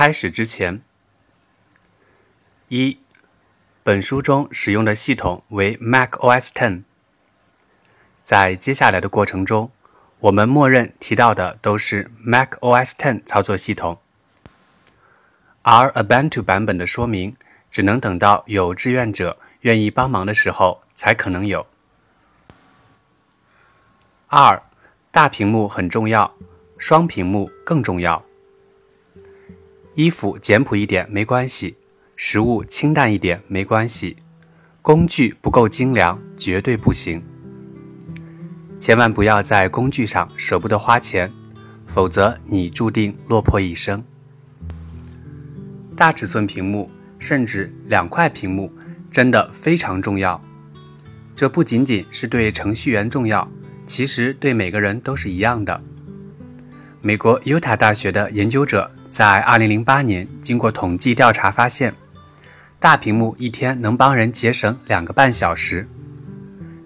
开始之前，一，本书中使用的系统为 Mac OS Ten。在接下来的过程中，我们默认提到的都是 Mac OS Ten 操作系统，而 Ubuntu 版本的说明只能等到有志愿者愿意帮忙的时候才可能有。二，大屏幕很重要，双屏幕更重要。衣服简朴一点没关系，食物清淡一点没关系，工具不够精良绝对不行。千万不要在工具上舍不得花钱，否则你注定落魄一生。大尺寸屏幕，甚至两块屏幕，真的非常重要。这不仅仅是对程序员重要，其实对每个人都是一样的。美国犹他大学的研究者在2008年经过统计调查发现，大屏幕一天能帮人节省两个半小时。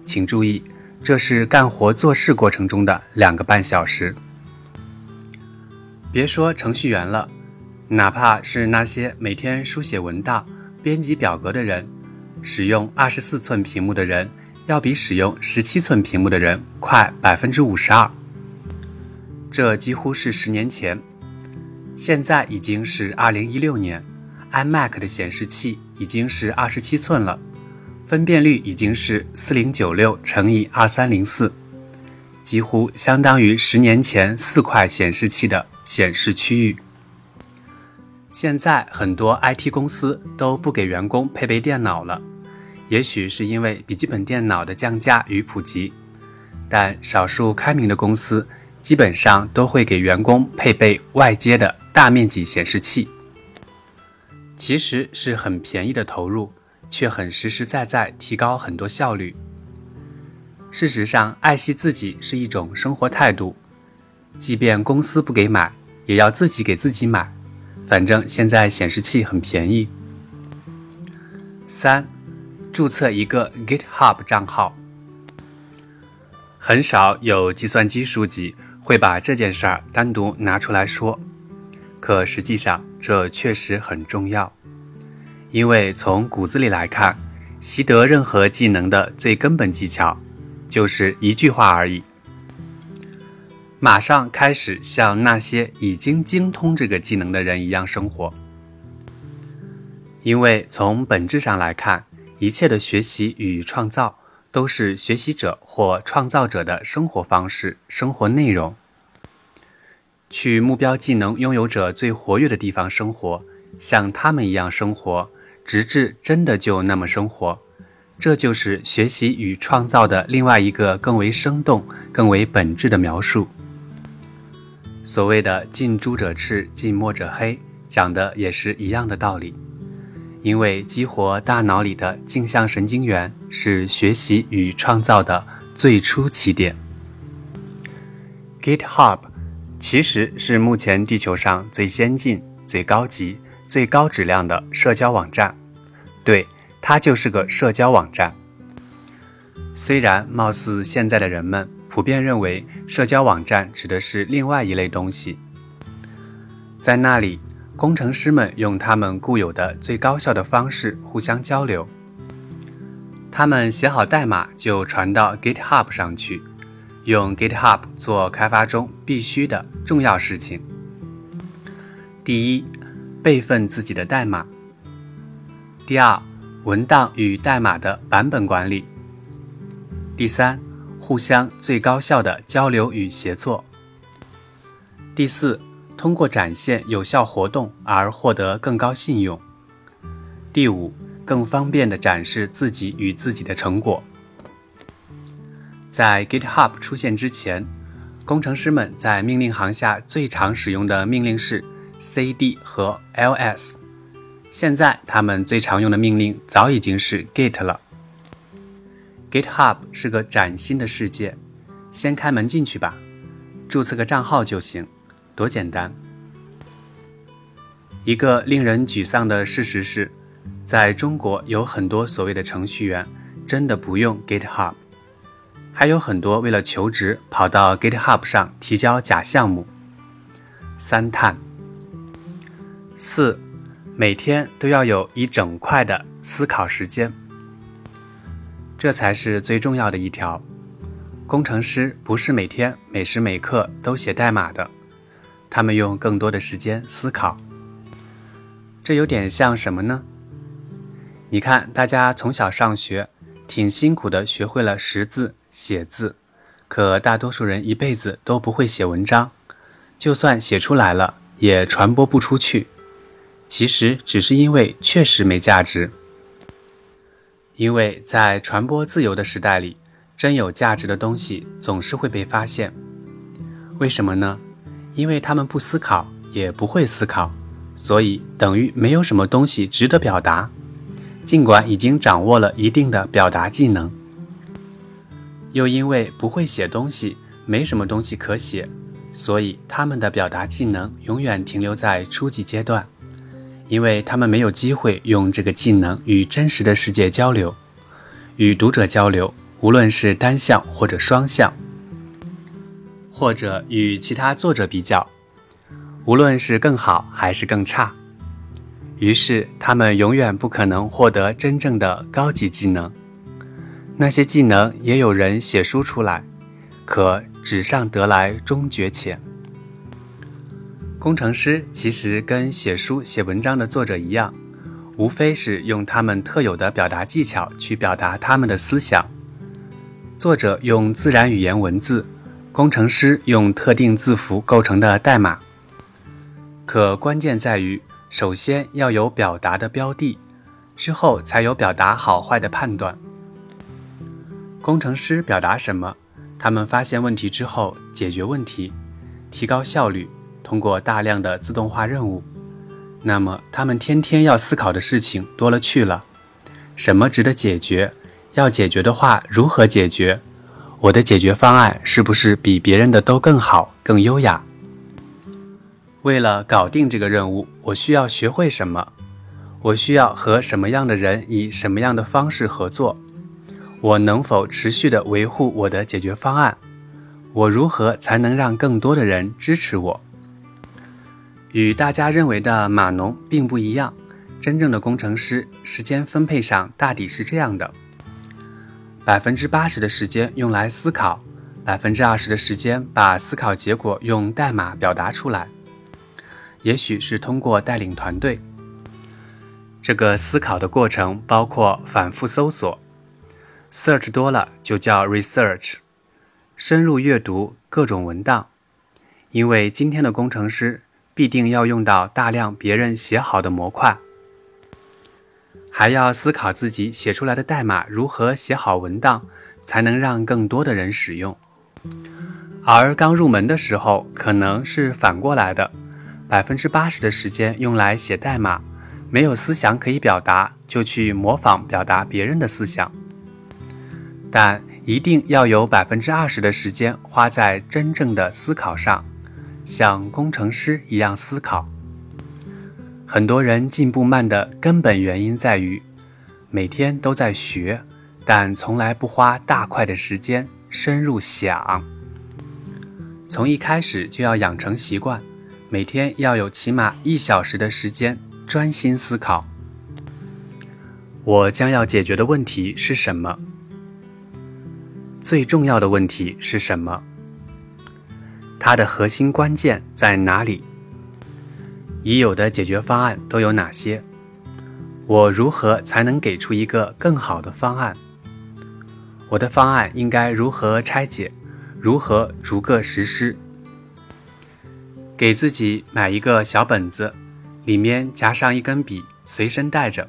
请注意。这是干活做事过程中的两个半小时。别说程序员了，哪怕是那些每天书写文档、编辑表格的人，使用二十四寸屏幕的人，要比使用十七寸屏幕的人快百分之五十二。这几乎是十年前，现在已经是二零一六年，iMac 的显示器已经是二十七寸了。分辨率已经是四零九六乘以二三零四，几乎相当于十年前四块显示器的显示区域。现在很多 IT 公司都不给员工配备电脑了，也许是因为笔记本电脑的降价与普及，但少数开明的公司基本上都会给员工配备外接的大面积显示器，其实是很便宜的投入。却很实实在在提高很多效率。事实上，爱惜自己是一种生活态度，即便公司不给买，也要自己给自己买。反正现在显示器很便宜。三，注册一个 GitHub 账号。很少有计算机书籍会把这件事儿单独拿出来说，可实际上这确实很重要。因为从骨子里来看，习得任何技能的最根本技巧，就是一句话而已：马上开始像那些已经精通这个技能的人一样生活。因为从本质上来看，一切的学习与创造都是学习者或创造者的生活方式、生活内容。去目标技能拥有者最活跃的地方生活，像他们一样生活。直至真的就那么生活，这就是学习与创造的另外一个更为生动、更为本质的描述。所谓的“近朱者赤，近墨者黑”，讲的也是一样的道理。因为激活大脑里的镜像神经元是学习与创造的最初起点。GitHub 其实是目前地球上最先进、最高级。最高质量的社交网站，对，它就是个社交网站。虽然貌似现在的人们普遍认为社交网站指的是另外一类东西，在那里，工程师们用他们固有的最高效的方式互相交流。他们写好代码就传到 GitHub 上去，用 GitHub 做开发中必须的重要事情。第一。备份自己的代码。第二，文档与代码的版本管理。第三，互相最高效的交流与协作。第四，通过展现有效活动而获得更高信用。第五，更方便的展示自己与自己的成果。在 GitHub 出现之前，工程师们在命令行下最常使用的命令是。cd 和 ls，现在他们最常用的命令早已经是 git 了。GitHub 是个崭新的世界，先开门进去吧，注册个账号就行，多简单。一个令人沮丧的事实是，在中国有很多所谓的程序员真的不用 GitHub，还有很多为了求职跑到 GitHub 上提交假项目。三探。四，每天都要有一整块的思考时间，这才是最重要的一条。工程师不是每天每时每刻都写代码的，他们用更多的时间思考。这有点像什么呢？你看，大家从小上学，挺辛苦的，学会了识字、写字，可大多数人一辈子都不会写文章，就算写出来了，也传播不出去。其实只是因为确实没价值，因为在传播自由的时代里，真有价值的东西总是会被发现。为什么呢？因为他们不思考，也不会思考，所以等于没有什么东西值得表达。尽管已经掌握了一定的表达技能，又因为不会写东西，没什么东西可写，所以他们的表达技能永远停留在初级阶段。因为他们没有机会用这个技能与真实的世界交流，与读者交流，无论是单向或者双向，或者与其他作者比较，无论是更好还是更差，于是他们永远不可能获得真正的高级技能。那些技能也有人写书出来，可纸上得来终觉浅。工程师其实跟写书写文章的作者一样，无非是用他们特有的表达技巧去表达他们的思想。作者用自然语言文字，工程师用特定字符构成的代码。可关键在于，首先要有表达的标的，之后才有表达好坏的判断。工程师表达什么？他们发现问题之后解决问题，提高效率。通过大量的自动化任务，那么他们天天要思考的事情多了去了。什么值得解决？要解决的话，如何解决？我的解决方案是不是比别人的都更好、更优雅？为了搞定这个任务，我需要学会什么？我需要和什么样的人以什么样的方式合作？我能否持续的维护我的解决方案？我如何才能让更多的人支持我？与大家认为的码农并不一样，真正的工程师时间分配上大抵是这样的：百分之八十的时间用来思考，百分之二十的时间把思考结果用代码表达出来。也许是通过带领团队。这个思考的过程包括反复搜索，search 多了就叫 research，深入阅读各种文档，因为今天的工程师。必定要用到大量别人写好的模块，还要思考自己写出来的代码如何写好文档，才能让更多的人使用。而刚入门的时候，可能是反过来的，百分之八十的时间用来写代码，没有思想可以表达，就去模仿表达别人的思想。但一定要有百分之二十的时间花在真正的思考上。像工程师一样思考。很多人进步慢的根本原因在于，每天都在学，但从来不花大块的时间深入想。从一开始就要养成习惯，每天要有起码一小时的时间专心思考。我将要解决的问题是什么？最重要的问题是什么？它的核心关键在哪里？已有的解决方案都有哪些？我如何才能给出一个更好的方案？我的方案应该如何拆解？如何逐个实施？给自己买一个小本子，里面夹上一根笔，随身带着。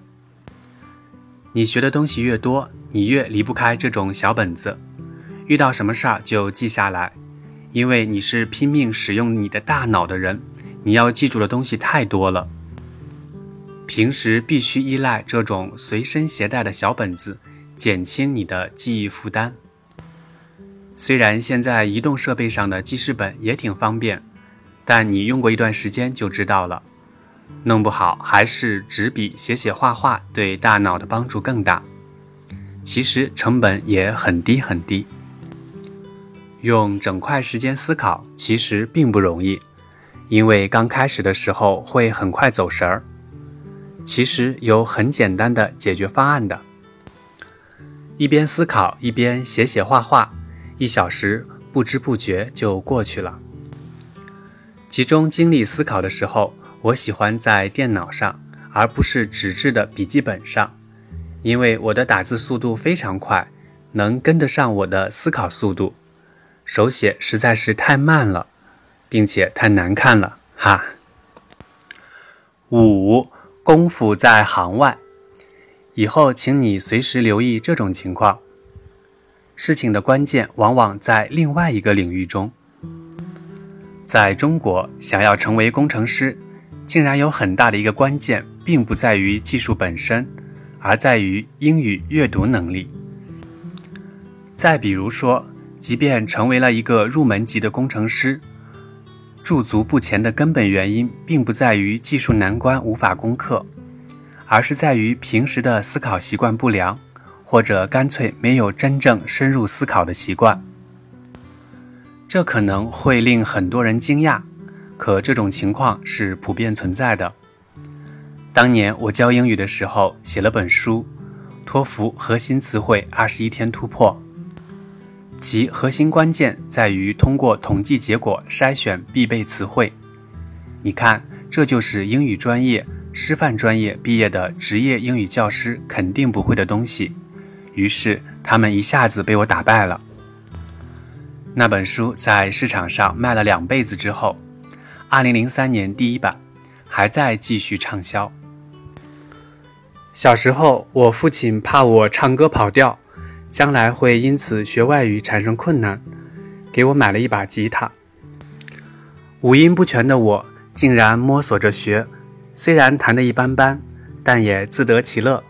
你学的东西越多，你越离不开这种小本子。遇到什么事儿就记下来。因为你是拼命使用你的大脑的人，你要记住的东西太多了。平时必须依赖这种随身携带的小本子，减轻你的记忆负担。虽然现在移动设备上的记事本也挺方便，但你用过一段时间就知道了，弄不好还是纸笔写写画画对大脑的帮助更大。其实成本也很低很低。用整块时间思考其实并不容易，因为刚开始的时候会很快走神儿。其实有很简单的解决方案的，一边思考一边写写画画，一小时不知不觉就过去了。集中精力思考的时候，我喜欢在电脑上，而不是纸质的笔记本上，因为我的打字速度非常快，能跟得上我的思考速度。手写实在是太慢了，并且太难看了，哈。五。功夫在行外，以后请你随时留意这种情况。事情的关键往往在另外一个领域中。在中国，想要成为工程师，竟然有很大的一个关键，并不在于技术本身，而在于英语阅读能力。再比如说，即便成为了一个入门级的工程师。驻足不前的根本原因，并不在于技术难关无法攻克，而是在于平时的思考习惯不良，或者干脆没有真正深入思考的习惯。这可能会令很多人惊讶，可这种情况是普遍存在的。当年我教英语的时候，写了本书《托福核心词汇二十一天突破》。其核心关键在于通过统计结果筛选必备词汇。你看，这就是英语专业、师范专业毕业的职业英语教师肯定不会的东西。于是他们一下子被我打败了。那本书在市场上卖了两辈子之后，2003年第一版还在继续畅销。小时候，我父亲怕我唱歌跑调。将来会因此学外语产生困难，给我买了一把吉他。五音不全的我竟然摸索着学，虽然弹得一般般，但也自得其乐。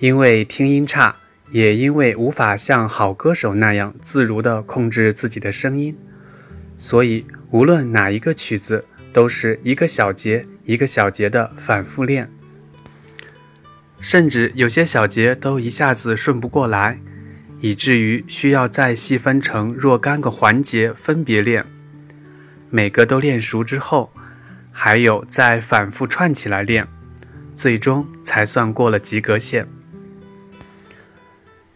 因为听音差，也因为无法像好歌手那样自如地控制自己的声音，所以无论哪一个曲子，都是一个小节一个小节的反复练。甚至有些小节都一下子顺不过来，以至于需要再细分成若干个环节分别练。每个都练熟之后，还有再反复串起来练，最终才算过了及格线。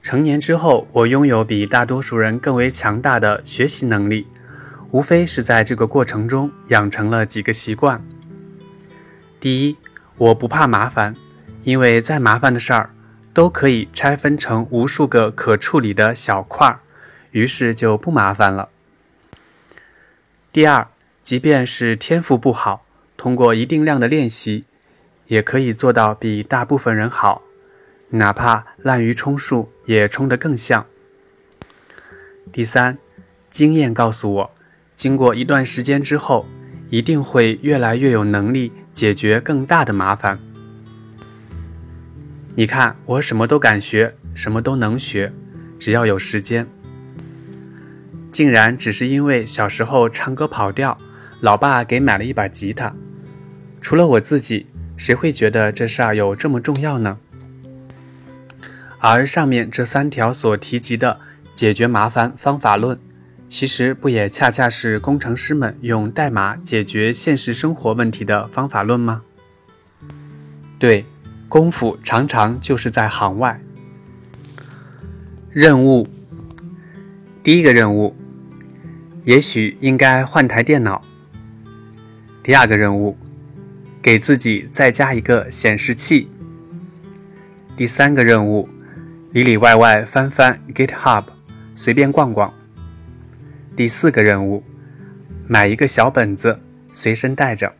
成年之后，我拥有比大多数人更为强大的学习能力，无非是在这个过程中养成了几个习惯。第一，我不怕麻烦。因为再麻烦的事儿，都可以拆分成无数个可处理的小块儿，于是就不麻烦了。第二，即便是天赋不好，通过一定量的练习，也可以做到比大部分人好，哪怕滥竽充数，也充得更像。第三，经验告诉我，经过一段时间之后，一定会越来越有能力解决更大的麻烦。你看，我什么都敢学，什么都能学，只要有时间。竟然只是因为小时候唱歌跑调，老爸给买了一把吉他。除了我自己，谁会觉得这事儿有这么重要呢？而上面这三条所提及的解决麻烦方法论，其实不也恰恰是工程师们用代码解决现实生活问题的方法论吗？对。功夫常常就是在行外。任务，第一个任务，也许应该换台电脑。第二个任务，给自己再加一个显示器。第三个任务，里里外外翻翻 GitHub，随便逛逛。第四个任务，买一个小本子，随身带着。